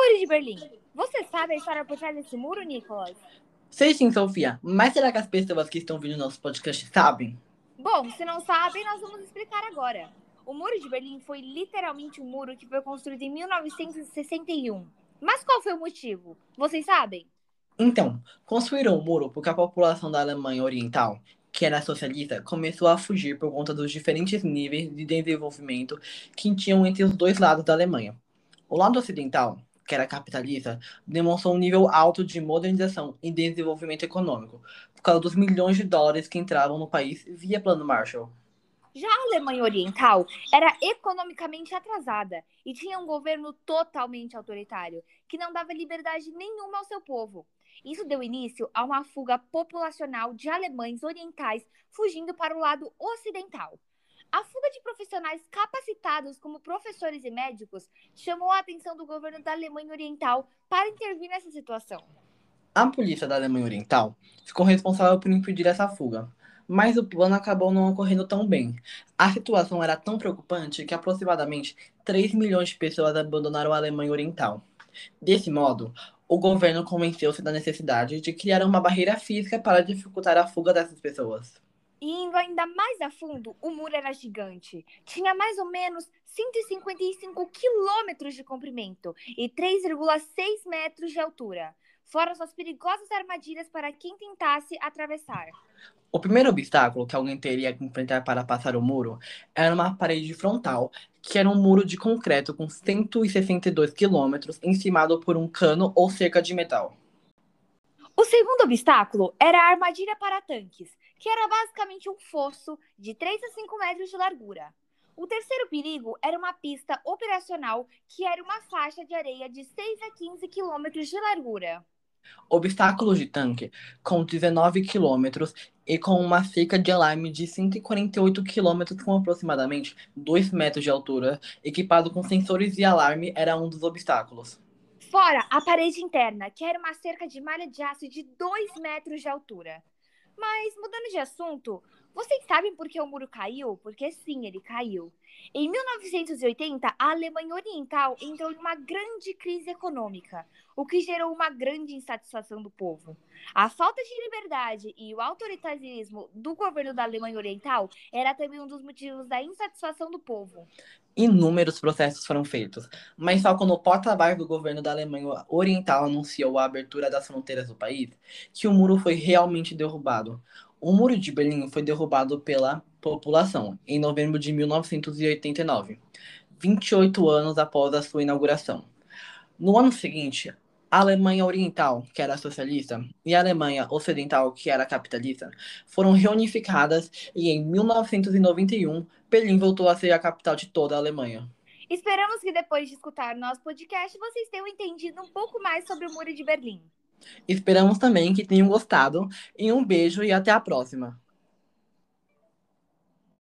Muro de Berlim. Você sabe a história por trás desse muro, Nicolas? Sei sim, Sofia. Mas será que as pessoas que estão vindo no nosso podcast sabem? Bom, se não sabem, nós vamos explicar agora. O Muro de Berlim foi literalmente um muro que foi construído em 1961. Mas qual foi o motivo? Vocês sabem? Então, construíram o muro porque a população da Alemanha Oriental, que era socialista, começou a fugir por conta dos diferentes níveis de desenvolvimento que tinham entre os dois lados da Alemanha. O lado ocidental, que era capitalista, demonstrou um nível alto de modernização e desenvolvimento econômico, por causa dos milhões de dólares que entravam no país via Plano Marshall. Já a Alemanha Oriental era economicamente atrasada e tinha um governo totalmente autoritário, que não dava liberdade nenhuma ao seu povo. Isso deu início a uma fuga populacional de alemães orientais fugindo para o lado ocidental. A fuga de profissionais capacitados como professores e médicos chamou a atenção do governo da Alemanha Oriental para intervir nessa situação. A polícia da Alemanha Oriental ficou responsável por impedir essa fuga, mas o plano acabou não ocorrendo tão bem. A situação era tão preocupante que aproximadamente 3 milhões de pessoas abandonaram a Alemanha Oriental. Desse modo, o governo convenceu-se da necessidade de criar uma barreira física para dificultar a fuga dessas pessoas. E indo ainda mais a fundo, o muro era gigante. Tinha mais ou menos 155 quilômetros de comprimento e 3,6 metros de altura, fora suas perigosas armadilhas para quem tentasse atravessar. O primeiro obstáculo que alguém teria que enfrentar para passar o muro era uma parede frontal, que era um muro de concreto com 162 quilômetros, encimado por um cano ou cerca de metal. O segundo obstáculo era a armadilha para tanques, que era basicamente um fosso de 3 a 5 metros de largura. O terceiro perigo era uma pista operacional, que era uma faixa de areia de 6 a 15 quilômetros de largura. Obstáculos de tanque, com 19 quilômetros e com uma cerca de alarme de 148 quilômetros com aproximadamente 2 metros de altura, equipado com sensores de alarme, era um dos obstáculos. Fora a parede interna, que era uma cerca de malha de aço de 2 metros de altura. Mas, mudando de assunto, vocês sabem por que o muro caiu? Porque sim, ele caiu. Em 1980, a Alemanha Oriental entrou em uma grande crise econômica, o que gerou uma grande insatisfação do povo. A falta de liberdade e o autoritarismo do governo da Alemanha Oriental era também um dos motivos da insatisfação do povo. Inúmeros processos foram feitos, mas só quando o porta-voz do governo da Alemanha Oriental anunciou a abertura das fronteiras do país que o muro foi realmente derrubado. O Muro de Berlim foi derrubado pela população em novembro de 1989, 28 anos após a sua inauguração. No ano seguinte, a Alemanha Oriental, que era socialista, e a Alemanha Ocidental, que era capitalista, foram reunificadas e em 1991 Berlim voltou a ser a capital de toda a Alemanha. Esperamos que depois de escutar nosso podcast vocês tenham entendido um pouco mais sobre o Muro de Berlim. Esperamos também que tenham gostado. E um beijo e até a próxima.